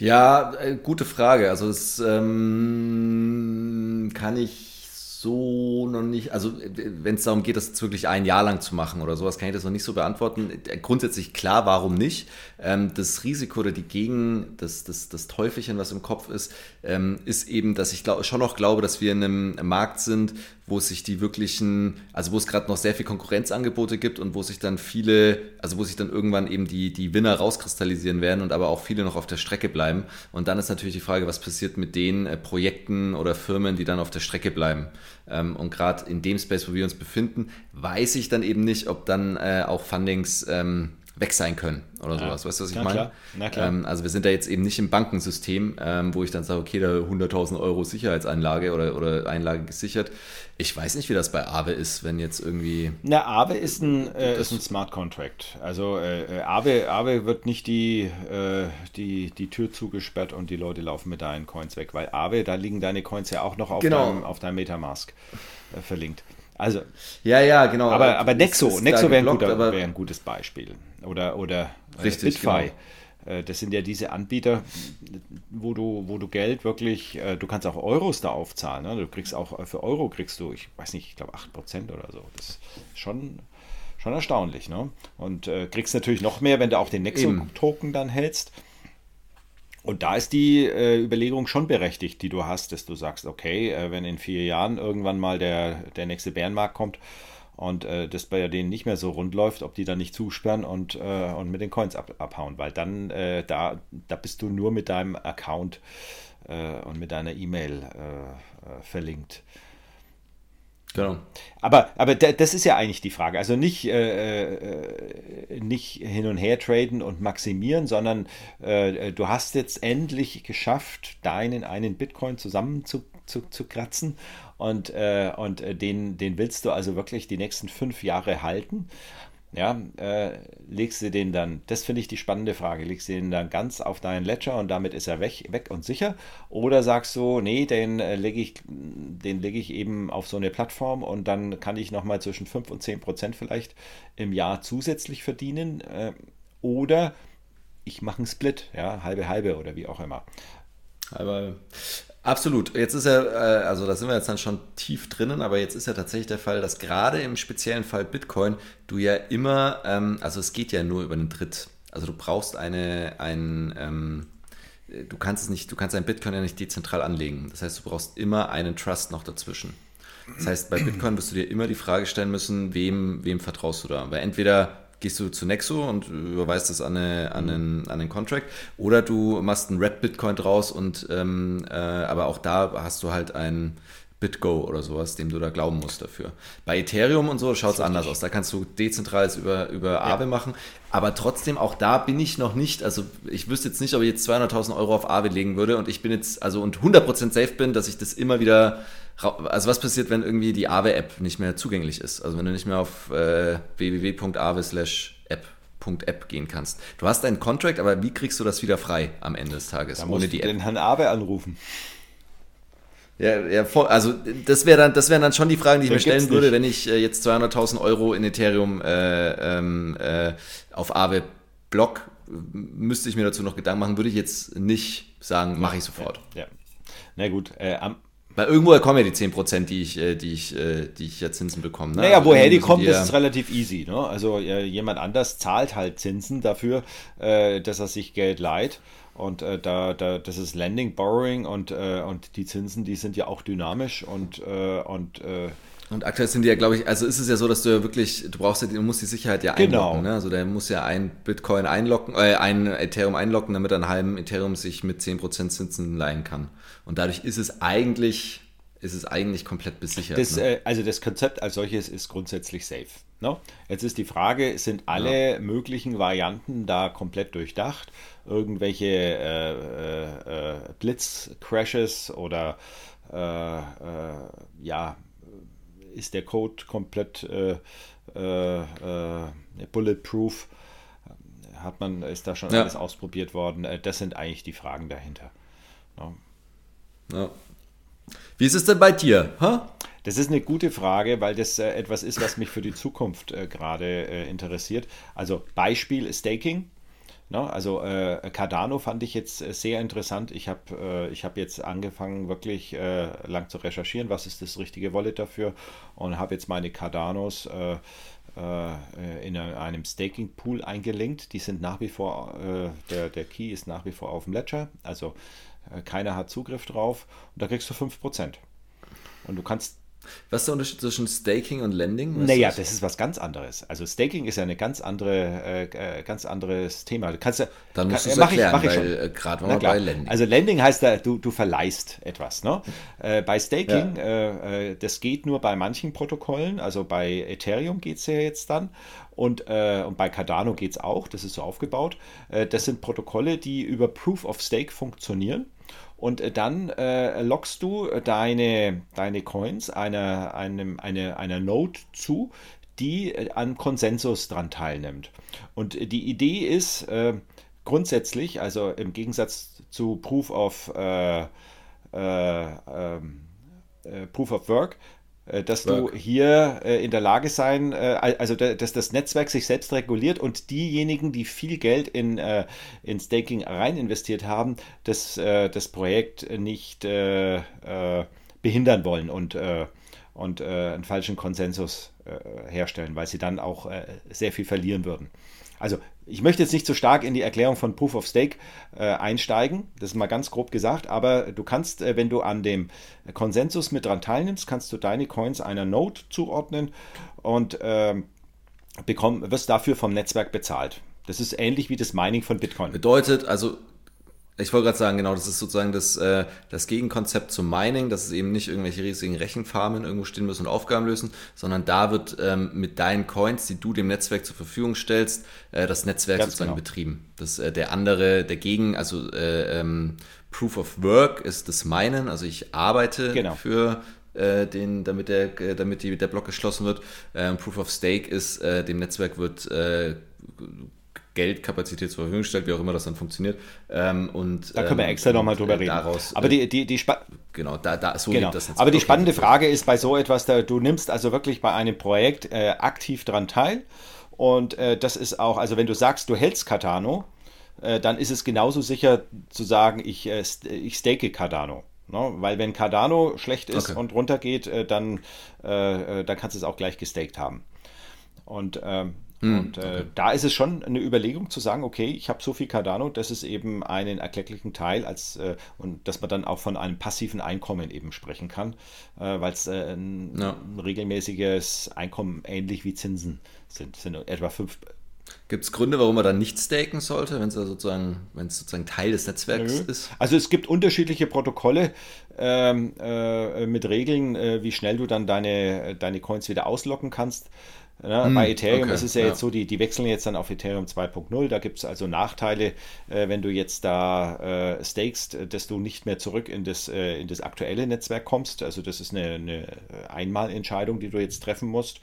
A: Ja, äh, gute Frage. Also das ähm, kann ich so noch nicht, also wenn es darum geht, das jetzt wirklich ein Jahr lang zu machen oder sowas, kann ich das noch nicht so beantworten. Grundsätzlich klar, warum nicht? Ähm, das Risiko oder die Gegen, das, das, das Teufelchen, was im Kopf ist, ähm, ist eben, dass ich glaub, schon noch glaube, dass wir in einem Markt sind, wo sich die wirklichen, also wo es gerade noch sehr viel Konkurrenzangebote gibt und wo sich dann viele, also wo sich dann irgendwann eben die, die Winner rauskristallisieren werden und aber auch viele noch auf der Strecke bleiben. Und dann ist natürlich die Frage, was passiert mit den äh, Projekten oder Firmen, die dann auf der Strecke bleiben. Ähm, und gerade in dem Space, wo wir uns befinden, weiß ich dann eben nicht, ob dann äh, auch Fundings ähm, weg sein können oder sowas. Ja. Weißt du, was ich meine? Ähm, also wir sind da jetzt eben nicht im Bankensystem, ähm, wo ich dann sage, okay, da 100.000 Euro Sicherheitsanlage oder, oder Einlage gesichert. Ich weiß nicht, wie das bei Aave ist, wenn jetzt irgendwie...
B: Na, Aave ist ein, äh, ist ein Smart Contract. Also äh, äh, Aave, Aave wird nicht die, äh, die, die Tür zugesperrt und die Leute laufen mit deinen Coins weg, weil Aave, da liegen deine Coins ja auch noch auf, genau. deinem, auf deinem Metamask äh, verlinkt. Also,
A: ja, ja, genau.
B: Aber, aber Nexo, Nexo wäre ein, wär ein, gutes Beispiel. Oder, oder
A: äh, Richtig,
B: Bitfy. Genau. Äh, das sind ja diese Anbieter, wo du, wo du Geld wirklich, äh, du kannst auch Euros da aufzahlen. Ne? Du kriegst auch für Euro kriegst du, ich weiß nicht, ich glaube 8% oder so. Das ist schon, schon erstaunlich. Ne? Und äh, kriegst natürlich noch mehr, wenn du auch den Nexo-Token dann hältst. Und da ist die äh, Überlegung schon berechtigt, die du hast, dass du sagst, okay, äh, wenn in vier Jahren irgendwann mal der, der nächste Bärenmarkt kommt und äh, das bei denen nicht mehr so rund läuft, ob die dann nicht zusperren und, äh, und mit den Coins ab, abhauen, weil dann äh, da, da bist du nur mit deinem Account äh, und mit deiner E-Mail verlinkt. Genau. Aber, aber das ist ja eigentlich die Frage. Also nicht, äh, äh, nicht hin und her traden und maximieren, sondern äh, du hast jetzt endlich geschafft, deinen einen Bitcoin zusammen zu, zu, zu kratzen und, äh, und den, den willst du also wirklich die nächsten fünf Jahre halten ja, äh, legst du den dann, das finde ich die spannende Frage, legst du den dann ganz auf deinen Ledger und damit ist er weg, weg und sicher? Oder sagst du, nee, den äh, lege ich, den ich eben auf so eine Plattform und dann kann ich nochmal zwischen 5 und 10 Prozent vielleicht im Jahr zusätzlich verdienen? Äh, oder ich mache einen Split, ja, halbe halbe oder wie auch immer.
A: Aber Absolut. Jetzt ist ja, äh, also da sind wir jetzt dann schon tief drinnen, aber jetzt ist ja tatsächlich der Fall, dass gerade im speziellen Fall Bitcoin du ja immer, ähm, also es geht ja nur über einen Dritt. Also du brauchst eine, ein, ähm, du kannst es nicht, du kannst ein Bitcoin ja nicht dezentral anlegen. Das heißt, du brauchst immer einen Trust noch dazwischen. Das heißt, bei Bitcoin wirst du dir immer die Frage stellen müssen, wem, wem vertraust du da? Weil entweder gehst du zu Nexo und überweist das an, eine, an, einen, an einen Contract. Oder du machst einen Red Bitcoin draus und ähm, äh, aber auch da hast du halt ein BitGo oder sowas, dem du da glauben musst dafür. Bei Ethereum und so schaut es anders aus. Da kannst du dezentrales über, über ja. Aave machen. Aber trotzdem, auch da bin ich noch nicht, also ich wüsste jetzt nicht, ob ich jetzt 200.000 Euro auf Aave legen würde und ich bin jetzt, also und 100% safe bin, dass ich das immer wieder, also was passiert, wenn irgendwie die Aave-App nicht mehr zugänglich ist? Also wenn du nicht mehr auf äh, www.aave app.app gehen kannst. Du hast einen Contract, aber wie kriegst du das wieder frei am Ende des Tages?
B: Da ohne die App? den Herrn Aave anrufen.
A: Ja, ja, also das wäre dann, das wären dann schon die Fragen, die ich mir stellen würde, wenn ich äh, jetzt 200.000 Euro in Ethereum äh, ähm, äh, auf Aave block, müsste ich mir dazu noch Gedanken machen, würde ich jetzt nicht sagen, mache ich sofort.
B: Ja, ja. Na gut,
A: äh, am weil irgendwoher kommen ja die 10%, die ich, äh, die ich, äh, die ich ja Zinsen bekomme.
B: Ne? Naja, also woher die kommen, das ist relativ easy. Ne? Also jemand anders zahlt halt Zinsen dafür, dass er sich Geld leiht. Und äh, da, da, das ist Lending, Borrowing und, äh, und die Zinsen, die sind ja auch dynamisch und, äh, und äh,
A: und aktuell sind die ja, glaube ich, also ist es ja so, dass du ja wirklich, du brauchst ja, du musst die Sicherheit ja
B: genau. einloggen.
A: Ne? Also der muss ja ein Bitcoin einloggen, äh, ein Ethereum einloggen, damit ein halben Ethereum sich mit 10% Zinsen leihen kann. Und dadurch ist es eigentlich, ist es eigentlich komplett besichert.
B: Das, ne? äh, also das Konzept als solches ist grundsätzlich safe. No? Jetzt ist die Frage, sind alle ja. möglichen Varianten da komplett durchdacht? Irgendwelche äh, äh, äh Blitzcrashes oder äh, ja, ist der Code komplett bulletproof? Hat man, ist da schon ja. alles ausprobiert worden? Das sind eigentlich die Fragen dahinter. No?
A: Ja. Wie ist es denn bei dir?
B: Huh? Das ist eine gute Frage, weil das äh, etwas ist, was mich für die Zukunft äh, gerade äh, interessiert. Also Beispiel Staking. Ne? also Cardano fand ich jetzt sehr interessant. Ich habe äh, hab jetzt angefangen, wirklich lang zu recherchieren, was ist das richtige Wallet dafür und habe jetzt meine Cardanos in einem Staking-Pool eingelinkt. Die sind nach wie vor, der, der Key ist nach wie vor auf dem Ledger, also keiner hat Zugriff drauf und da kriegst du 5%. Und du kannst
A: was ist der Unterschied zwischen Staking und Lending?
B: Was naja, das ist was ganz anderes. Also Staking ist ja ein ganz andere, äh, äh, ganz anderes Thema. Du kannst ja,
A: Dann musst du es erklären, ich, weil äh, gerade mal bei
B: Lending. Also Lending heißt, da, du, du verleihst etwas. Ne? Äh, bei Staking, ja. Äh, äh, das geht nur bei manchen Protokollen. Also bei Ethereum geht es ja jetzt dann. Und, und bei Cardano geht es auch. Das ist so aufgebaut. das sind Protokolle, die über Proof of Stake funktionieren. Und äh, dann äh, lockst du deine, deine Coins einer, einem, eine, einer Node zu, die äh, an Konsensus dran teilnimmt. Und die Idee ist äh, grundsätzlich, also im Gegensatz zu Proof of, äh, äh, ähm, Proof of Work, äh, dass Work. du hier äh, in der Lage sein, äh, also dass das Netzwerk sich selbst reguliert und diejenigen, die viel Geld in, äh, in Staking rein investiert haben, das, äh, das Projekt nicht äh, behindern wollen und, und einen falschen Konsensus herstellen, weil sie dann auch sehr viel verlieren würden. Also ich möchte jetzt nicht so stark in die Erklärung von Proof of Stake äh, einsteigen, das ist mal ganz grob gesagt, aber du kannst, äh, wenn du an dem Konsensus mit dran teilnimmst, kannst du deine Coins einer Node zuordnen und äh, bekomm, wirst dafür vom Netzwerk bezahlt. Das ist ähnlich wie das Mining von Bitcoin.
A: Bedeutet, also ich wollte gerade sagen, genau, das ist sozusagen das, äh, das Gegenkonzept zum Mining, dass es eben nicht irgendwelche riesigen Rechenfarmen irgendwo stehen müssen und Aufgaben lösen, sondern da wird ähm, mit deinen Coins, die du dem Netzwerk zur Verfügung stellst, äh, das Netzwerk Ganz sozusagen genau. betrieben. Das, äh, der andere, der Gegen, also äh, ähm, Proof of Work ist das Minen, also ich arbeite genau. für äh, den, damit der, äh, damit die, der Block geschlossen wird. Ähm, Proof of Stake ist, äh, dem Netzwerk wird äh, Geldkapazität zur Verfügung stellt, wie auch immer das dann funktioniert. Ähm, und,
B: da können wir ähm, extra nochmal drüber äh, reden.
A: Daraus,
B: aber die, die, die
A: genau, da, da, so
B: genau. das Aber die okay. spannende Frage ist bei so etwas, da, du nimmst also wirklich bei einem Projekt äh, aktiv dran teil. Und äh, das ist auch, also wenn du sagst, du hältst Cardano, äh, dann ist es genauso sicher zu sagen, ich, äh, ich stake Cardano. No, ne? weil wenn Cardano schlecht ist okay. und runtergeht, äh, dann, dann kannst du es auch gleich gestaked haben. Und ähm, hm, und äh, okay. da ist es schon eine Überlegung zu sagen, okay, ich habe so viel Cardano, das ist eben einen erklecklichen Teil als äh, und dass man dann auch von einem passiven Einkommen eben sprechen kann, äh, weil es äh, ein, ja. ein, regelmäßiges Einkommen ähnlich wie Zinsen sind, sind etwa fünf.
A: Gibt es Gründe, warum man dann nicht staken sollte, wenn es sozusagen, wenn es sozusagen Teil des Netzwerks Nö. ist?
B: Also es gibt unterschiedliche Protokolle ähm, äh, mit Regeln, äh, wie schnell du dann deine, deine Coins wieder auslocken kannst. Ja, hm, bei Ethereum okay, ist es ja, ja, jetzt so, die, die wechseln jetzt dann auf Ethereum 2.0. Da gibt es also Nachteile, äh, wenn du jetzt da äh, stakest, dass du nicht mehr zurück in das, äh, in das aktuelle Netzwerk kommst. Also das ist eine, eine Einmalentscheidung, die du jetzt treffen musst.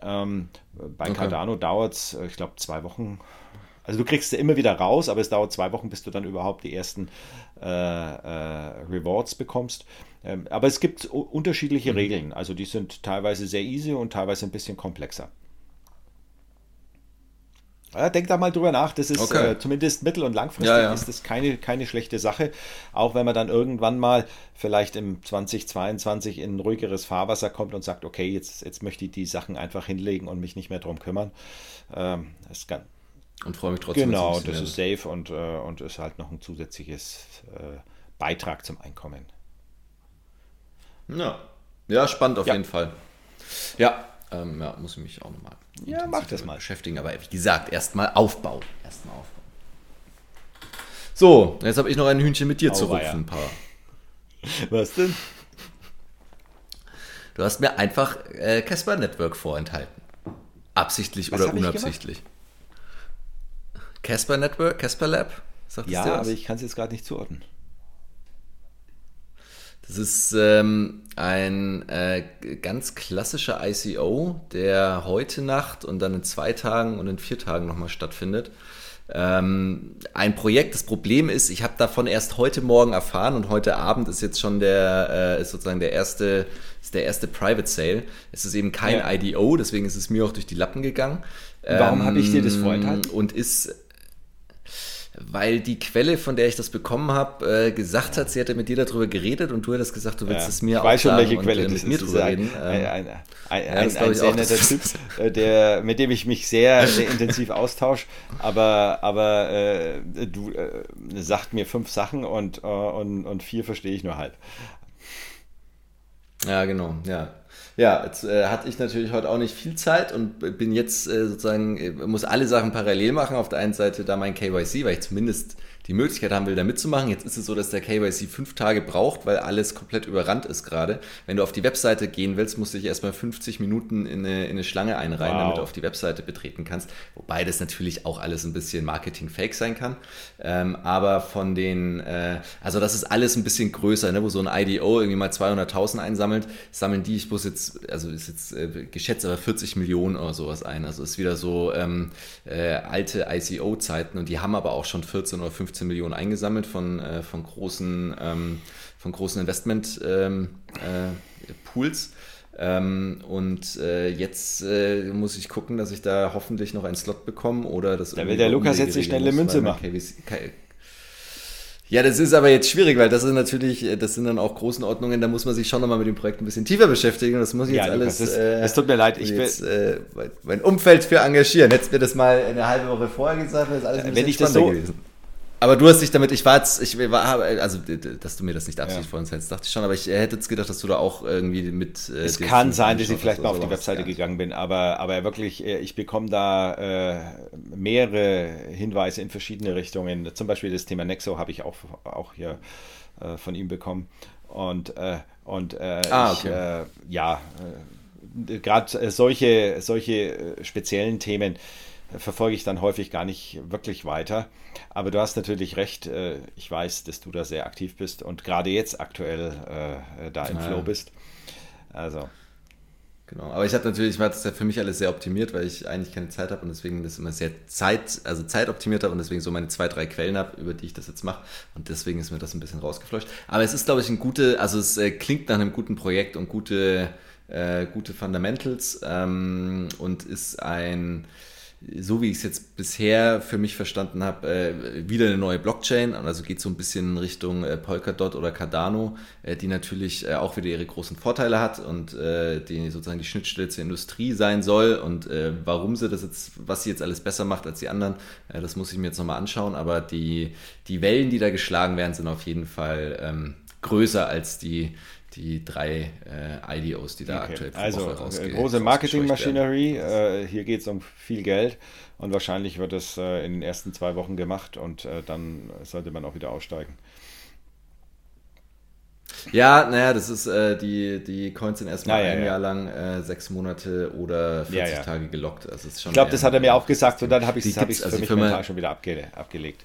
B: Ähm, bei okay. Cardano dauert es, äh, ich glaube, zwei Wochen. Also du kriegst sie immer wieder raus, aber es dauert zwei Wochen, bis du dann überhaupt die ersten äh, äh, Rewards bekommst. Ähm, aber es gibt unterschiedliche mhm. Regeln. Also die sind teilweise sehr easy und teilweise ein bisschen komplexer. Ja, denk da mal drüber nach. Das ist okay. äh, zumindest mittel- und langfristig ja, ja. ist das keine, keine schlechte Sache. Auch wenn man dann irgendwann mal vielleicht im 2022 in ein ruhigeres Fahrwasser kommt und sagt, okay, jetzt, jetzt möchte ich die Sachen einfach hinlegen und mich nicht mehr drum kümmern. Ähm, das kann,
A: und freue mich trotzdem.
B: Genau, das ist safe und, äh, und ist halt noch ein zusätzliches äh, Beitrag zum Einkommen.
A: Ja, ja spannend auf ja. jeden Fall. Ja, ähm, ja, muss ich mich auch nochmal
B: ja, mach das mal.
A: beschäftigen. Aber wie gesagt, erstmal aufbauen. Erstmal aufbauen. So, jetzt habe ich noch ein Hühnchen mit dir oh, zu rupfen, ja.
B: Was denn?
A: Du hast mir einfach äh, Casper Network vorenthalten. Absichtlich Was oder unabsichtlich. Casper Network, Casper Lab?
B: Sagt ja, aber ich kann es jetzt gerade nicht zuordnen.
A: Das ist ähm, ein äh, ganz klassischer ICO, der heute Nacht und dann in zwei Tagen und in vier Tagen nochmal stattfindet. Ähm, ein Projekt, das Problem ist, ich habe davon erst heute Morgen erfahren und heute Abend ist jetzt schon der, äh, ist sozusagen der erste, ist der erste Private Sale. Es ist eben kein ja. IDO, deswegen ist es mir auch durch die Lappen gegangen.
B: Warum ähm, habe ich dir das vorenthalten?
A: Und ist weil die Quelle, von der ich das bekommen habe, äh, gesagt hat, sie hätte mit dir darüber geredet und du hättest gesagt, du willst ja, es mir
B: ich weiß schon, welche Quelle und, äh, mit mir drüber reden. Ein, ein, ein, ein, ja, ein, ein sehr netter Typ, äh, der, mit dem ich mich sehr, sehr intensiv austausche, aber, aber äh, du äh, sagt mir fünf Sachen und, äh, und, und vier verstehe ich nur halb.
A: Ja, genau, ja. Ja, jetzt äh, hatte ich natürlich heute auch nicht viel Zeit und bin jetzt äh, sozusagen, äh, muss alle Sachen parallel machen. Auf der einen Seite da mein KYC, weil ich zumindest die Möglichkeit haben will, da mitzumachen. Jetzt ist es so, dass der KYC fünf Tage braucht, weil alles komplett überrannt ist gerade. Wenn du auf die Webseite gehen willst, musst du dich erstmal 50 Minuten in eine, in eine Schlange einreihen, wow. damit du auf die Webseite betreten kannst. Wobei das natürlich auch alles ein bisschen Marketing-Fake sein kann. Ähm, aber von den, äh, also das ist alles ein bisschen größer, ne? wo so ein IDO irgendwie mal 200.000 einsammelt, sammeln die, ich muss jetzt, also ist jetzt äh, geschätzt, aber 40 Millionen oder sowas ein. Also ist wieder so ähm, äh, alte ICO-Zeiten und die haben aber auch schon 14 oder 15 15 Millionen eingesammelt von, äh, von großen, ähm, von großen Investment-Pools. Ähm, äh, ähm, und äh, jetzt äh, muss ich gucken, dass ich da hoffentlich noch einen Slot bekomme oder das.
B: Da will der Lukas jetzt die schnelle Münze machen.
A: KVC, ja, das ist aber jetzt schwierig, weil das ist natürlich, äh, das sind dann auch großen Ordnungen, da muss man sich schon nochmal mit dem Projekt ein bisschen tiefer beschäftigen. Das muss ich ja, jetzt alles.
B: Es äh, tut mir leid, ich
A: will jetzt, äh, mein Umfeld für engagieren. Hättest mir das mal eine halbe Woche vorher gesagt, wäre das alles
B: ein Wenn ich das so,
A: gewesen. Aber du hast dich damit, ich war jetzt, ich war, also, dass du mir das nicht absichtlich ja. vorhin sagst, dachte ich schon, aber ich hätte jetzt gedacht, dass du da auch irgendwie mit.
B: Äh, es kann sein, dass ich vielleicht mal auf die Webseite gegangen bin, aber, aber wirklich, äh, ich bekomme da äh, mehrere Hinweise in verschiedene Richtungen. Zum Beispiel das Thema Nexo habe ich auch, auch hier äh, von ihm bekommen. Und, äh, und äh, ah, okay. ich, ja, gerade solche, solche speziellen Themen verfolge ich dann häufig gar nicht wirklich weiter. Aber du hast natürlich recht. Äh, ich weiß, dass du da sehr aktiv bist und gerade jetzt aktuell äh, da im ja. Flow bist. Also.
A: Genau, aber ich habe natürlich, war das ja für mich alles sehr optimiert, weil ich eigentlich keine Zeit habe und deswegen das immer sehr Zeit, also Zeit optimiert habe und deswegen so meine zwei, drei Quellen habe, über die ich das jetzt mache und deswegen ist mir das ein bisschen rausgefleucht. Aber es ist, glaube ich, ein gute, also es äh, klingt nach einem guten Projekt und gute, äh, gute Fundamentals ähm, und ist ein, so wie ich es jetzt bisher für mich verstanden habe, äh, wieder eine neue Blockchain. Also geht so ein bisschen in Richtung äh, Polkadot oder Cardano, äh, die natürlich äh, auch wieder ihre großen Vorteile hat und äh, die sozusagen die Schnittstelle zur Industrie sein soll. Und äh, warum sie das jetzt, was sie jetzt alles besser macht als die anderen, das muss ich mir jetzt nochmal anschauen. Aber die, die Wellen, die da geschlagen werden, sind auf jeden Fall ähm, größer als die die drei äh, IDOs, die da okay. aktuell
B: also, Woche rausgehen. Große Marketingmaschinerie, äh, hier geht es um viel Geld und wahrscheinlich wird es äh, in den ersten zwei Wochen gemacht und äh, dann sollte man auch wieder aussteigen.
A: Ja, naja, das ist, äh, die, die Coins sind erstmal ja, ein ja, Jahr lang, äh, sechs Monate oder 40 ja, Tage gelockt. Also
B: ich glaube, das hat er mir auch gesagt und dann habe ich es hab also für mich Firma, schon wieder abge abgelegt.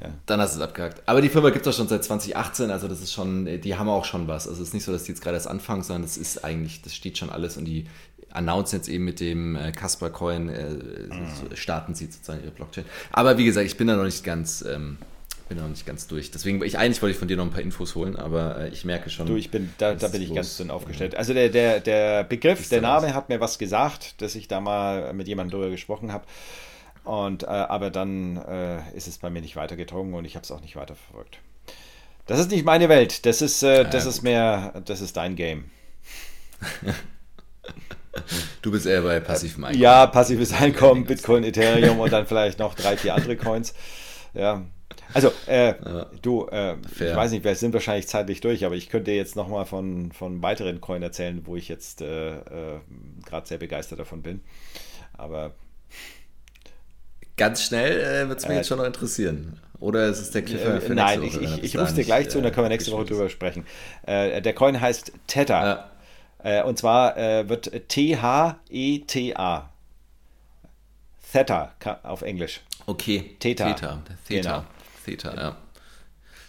A: Ja. Dann hast du es abgehakt. Aber die Firma gibt es auch schon seit 2018, also das ist schon, die haben auch schon was. Also es ist nicht so, dass die jetzt gerade erst anfangen, sondern das ist eigentlich, das steht schon alles und die announcen jetzt eben mit dem äh, Casper Coin, äh, mhm. starten sie sozusagen ihre Blockchain. Aber wie gesagt, ich bin da noch nicht ganz, ähm, bin noch nicht ganz durch. Deswegen, ich eigentlich wollte ich von dir noch ein paar Infos holen, aber äh, ich merke schon.
B: Du, ich bin, da, da bin ich ganz dünn aufgestellt. Also der, der, der Begriff, der Name was? hat mir was gesagt, dass ich da mal mit jemandem drüber gesprochen habe. Und, äh, aber dann äh, ist es bei mir nicht weitergedrungen und ich habe es auch nicht weiterverfolgt. Das ist nicht meine Welt. Das ist, äh, das ist mehr, das ist dein Game.
A: Du bist eher bei passivem
B: Einkommen. Ja, passives Einkommen, Bitcoin, Ethereum und dann vielleicht noch drei, vier andere Coins. Ja. Also, äh, ja. du, äh, ich weiß nicht, wir sind wahrscheinlich zeitlich durch, aber ich könnte jetzt nochmal von, von weiteren Coins erzählen, wo ich jetzt äh, äh gerade sehr begeistert davon bin. Aber
A: Ganz schnell äh, wird es mich äh, jetzt schon noch interessieren. Oder ist es der Cliffhanger
B: für Nein, nächste Woche? Nein, ich, ich, ich rufe dir gleich äh, zu und dann können wir nächste Woche drüber sprechen. Äh, der Coin heißt Theta. Ja. Äh, und zwar äh, wird T-H-E-T-A. Theta auf Englisch.
A: Okay.
B: Theta.
A: Theta. Theta. Genau. Theta, ja.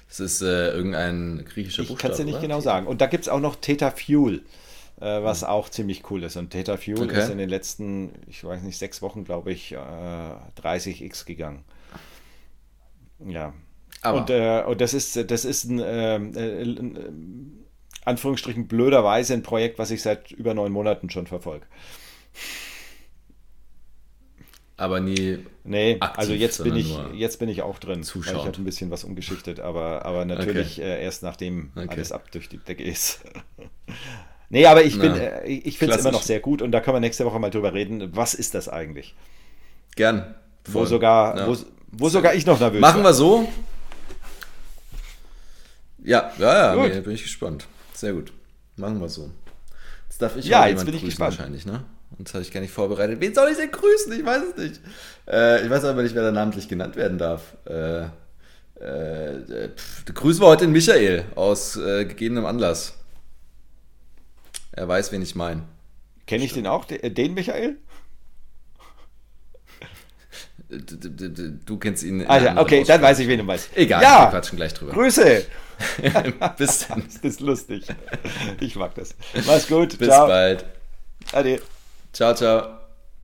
A: Das ist irgendein griechischer
B: Buchstabe. Ich kann es dir nicht oder? genau sagen. Und da gibt es auch noch Theta Fuel äh, was auch ziemlich cool ist. Und Theta Fuel okay. ist in den letzten, ich weiß nicht, sechs Wochen, glaube ich, äh, 30x gegangen. Ja. Aber. Und, äh, und das ist, das ist ein, ähm, äh, ein, Anführungsstrichen blöderweise ein Projekt, was ich seit über neun Monaten schon verfolge.
A: aber nie.
B: Nee,
A: aktiv,
B: also jetzt bin, ich, jetzt bin ich auch drin.
A: zuschauend.
B: Weil ich habe ein bisschen was umgeschichtet, aber, aber natürlich äh, erst nachdem
A: Okay.
B: alles ab durch die Decke ist. nee, aber ich, bin,
A: Na,
B: äh, ich finde es immer noch sehr gut und da können wir nächste Woche mal drüber reden. Was ist das eigentlich?
A: Gern.
B: Wo
A: Voll.
B: sogar,
A: Ja.
B: wo, wo sogar ich noch nervös
A: Machen
B: war.
A: wir so. Ja, ja, ja, nee, bin ich gespannt. Sehr gut. Machen wir so. Jetzt darf ich
B: Ja, jetzt bin ich
A: grüßen
B: gespannt.
A: wahrscheinlich, ne? Und das habe ich gar nicht vorbereitet. Wen soll ich denn grüßen? Ich weiß es nicht. Äh, ich weiß aber nicht, wer da namentlich genannt werden darf. Äh, äh, pff, grüßen wir heute den Michael aus äh, gegebenem Anlass. Er weiß, wen ich meine.
B: Kenne ich den auch, äh, den Michael?
A: Du kennst ihn. einer
B: okay, dann weiß ich, wen du meinst.
A: Egal, wir
B: ja,
A: quatschen gleich drüber.
B: Grüße.
A: Bis dann.
B: Das ist lustig. Ich mag das. Mach's gut.
A: Bis
B: Ciao.
A: bald.
B: Ade.
A: Ciao, ciao.